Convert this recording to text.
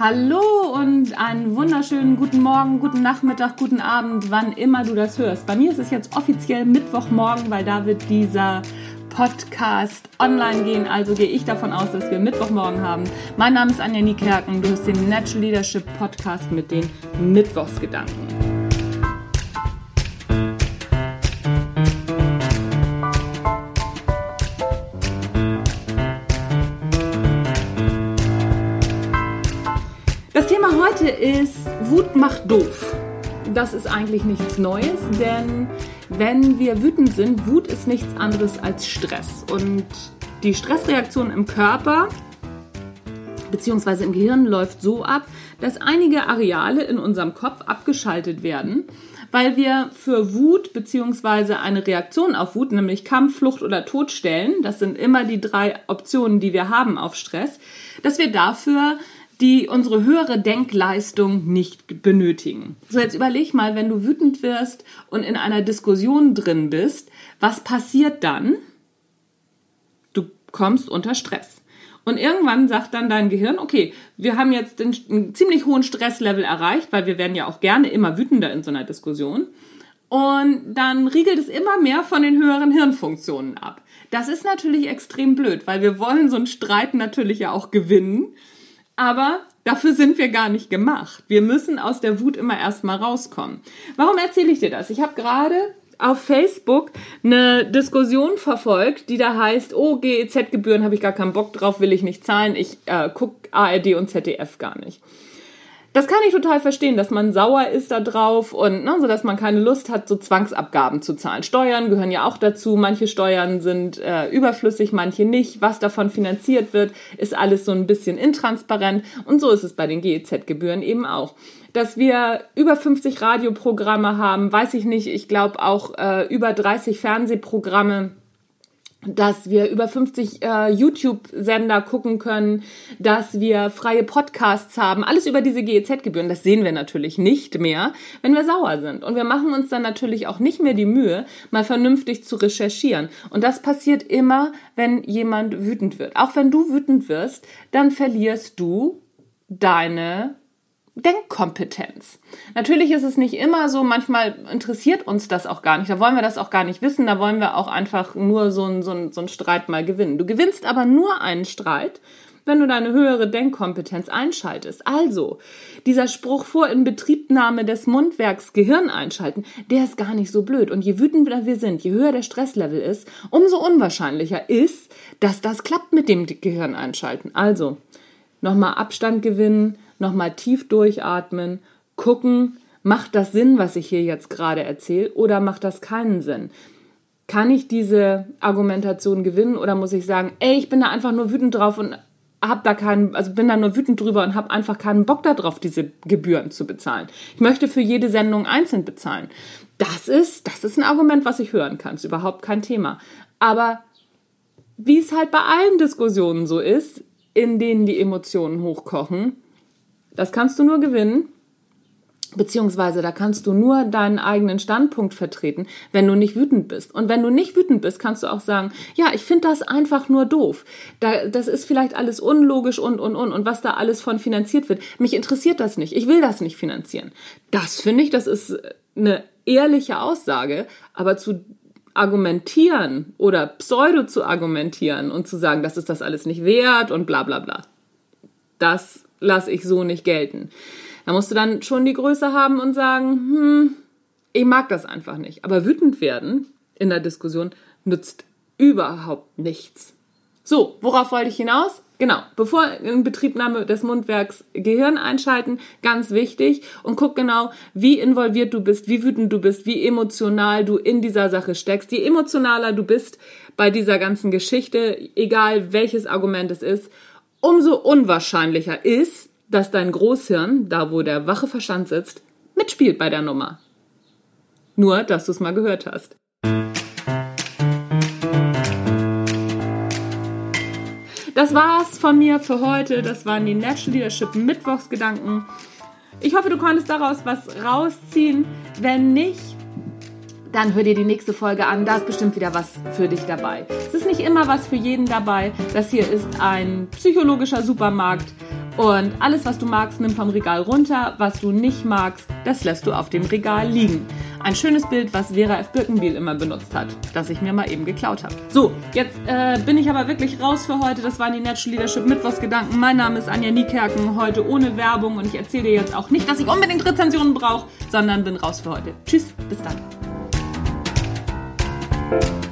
Hallo und einen wunderschönen guten Morgen, guten Nachmittag, guten Abend, wann immer du das hörst. Bei mir ist es jetzt offiziell Mittwochmorgen, weil da wird dieser Podcast online gehen. Also gehe ich davon aus, dass wir Mittwochmorgen haben. Mein Name ist Anja Niekerken. Du hörst den Natural Leadership Podcast mit den Mittwochsgedanken. Thema heute ist Wut macht doof. Das ist eigentlich nichts Neues, denn wenn wir wütend sind, Wut ist nichts anderes als Stress. Und die Stressreaktion im Körper bzw. im Gehirn läuft so ab, dass einige Areale in unserem Kopf abgeschaltet werden, weil wir für Wut bzw. eine Reaktion auf Wut, nämlich Kampf, Flucht oder Tod stellen, das sind immer die drei Optionen, die wir haben auf Stress, dass wir dafür die unsere höhere Denkleistung nicht benötigen. So, jetzt überleg mal, wenn du wütend wirst und in einer Diskussion drin bist, was passiert dann? Du kommst unter Stress. Und irgendwann sagt dann dein Gehirn, okay, wir haben jetzt einen ziemlich hohen Stresslevel erreicht, weil wir werden ja auch gerne immer wütender in so einer Diskussion. Und dann riegelt es immer mehr von den höheren Hirnfunktionen ab. Das ist natürlich extrem blöd, weil wir wollen so einen Streit natürlich ja auch gewinnen aber dafür sind wir gar nicht gemacht. Wir müssen aus der Wut immer erstmal rauskommen. Warum erzähle ich dir das? Ich habe gerade auf Facebook eine Diskussion verfolgt, die da heißt, oh, GEZ-Gebühren habe ich gar keinen Bock drauf, will ich nicht zahlen, ich äh, gucke ARD und ZDF gar nicht. Das kann ich total verstehen, dass man sauer ist da drauf und ne, so dass man keine Lust hat, so Zwangsabgaben zu zahlen. Steuern gehören ja auch dazu. Manche Steuern sind äh, überflüssig, manche nicht. Was davon finanziert wird, ist alles so ein bisschen intransparent. Und so ist es bei den GEZ-Gebühren eben auch. Dass wir über 50 Radioprogramme haben, weiß ich nicht. Ich glaube auch äh, über 30 Fernsehprogramme dass wir über 50 äh, YouTube-Sender gucken können, dass wir freie Podcasts haben, alles über diese GEZ-Gebühren. Das sehen wir natürlich nicht mehr, wenn wir sauer sind. Und wir machen uns dann natürlich auch nicht mehr die Mühe, mal vernünftig zu recherchieren. Und das passiert immer, wenn jemand wütend wird. Auch wenn du wütend wirst, dann verlierst du deine Denkkompetenz. Natürlich ist es nicht immer so, manchmal interessiert uns das auch gar nicht, da wollen wir das auch gar nicht wissen, da wollen wir auch einfach nur so einen so so einen Streit mal gewinnen. Du gewinnst aber nur einen Streit, wenn du deine höhere Denkkompetenz einschaltest. Also, dieser Spruch vor Inbetriebnahme des Mundwerks Gehirn einschalten, der ist gar nicht so blöd. Und je wütender wir sind, je höher der Stresslevel ist, umso unwahrscheinlicher ist, dass das klappt mit dem Gehirn einschalten. Also, nochmal Abstand gewinnen, nochmal tief durchatmen, gucken, macht das Sinn, was ich hier jetzt gerade erzähle, oder macht das keinen Sinn? Kann ich diese Argumentation gewinnen oder muss ich sagen, ey, ich bin da einfach nur wütend drauf und hab da keinen, also bin da nur wütend drüber und habe einfach keinen Bock darauf, diese Gebühren zu bezahlen. Ich möchte für jede Sendung einzeln bezahlen. Das ist, das ist ein Argument, was ich hören kann. Ist überhaupt kein Thema. Aber wie es halt bei allen Diskussionen so ist, in denen die Emotionen hochkochen, das kannst du nur gewinnen, beziehungsweise da kannst du nur deinen eigenen Standpunkt vertreten, wenn du nicht wütend bist. Und wenn du nicht wütend bist, kannst du auch sagen, ja, ich finde das einfach nur doof. Da, das ist vielleicht alles unlogisch und, und, und, und was da alles von finanziert wird. Mich interessiert das nicht. Ich will das nicht finanzieren. Das finde ich, das ist eine ehrliche Aussage, aber zu argumentieren oder pseudo zu argumentieren und zu sagen, das ist das alles nicht wert und bla bla bla. Das lasse ich so nicht gelten. Da musst du dann schon die Größe haben und sagen, hm, ich mag das einfach nicht. Aber wütend werden in der Diskussion nützt überhaupt nichts. So, worauf wollte ich hinaus? Genau, bevor in Betriebnahme des Mundwerks Gehirn einschalten, ganz wichtig und guck genau, wie involviert du bist, wie wütend du bist, wie emotional du in dieser Sache steckst. Je emotionaler du bist bei dieser ganzen Geschichte, egal welches Argument es ist, umso unwahrscheinlicher ist, dass dein Großhirn, da wo der wache Verstand sitzt, mitspielt bei der Nummer. Nur, dass du es mal gehört hast. Das war's von mir für heute. Das waren die Natural Leadership Mittwochsgedanken. Ich hoffe, du konntest daraus was rausziehen. Wenn nicht, dann hör dir die nächste Folge an. Da ist bestimmt wieder was für dich dabei. Es ist nicht immer was für jeden dabei. Das hier ist ein psychologischer Supermarkt Und alles, was du magst, nimm vom Regal runter. Was du nicht magst, das lässt du auf dem Regal liegen. Ein schönes Bild, was Vera F. Birkenbiel immer benutzt hat, das ich mir mal eben geklaut habe. So, jetzt äh, bin ich aber wirklich raus für heute. Das waren die Natural Leadership Mittwochsgedanken. Mein Name ist Anja Niekerken, heute ohne Werbung und ich erzähle dir jetzt auch nicht, dass ich unbedingt Rezensionen brauche, sondern bin raus für heute. Tschüss, bis dann. Bye.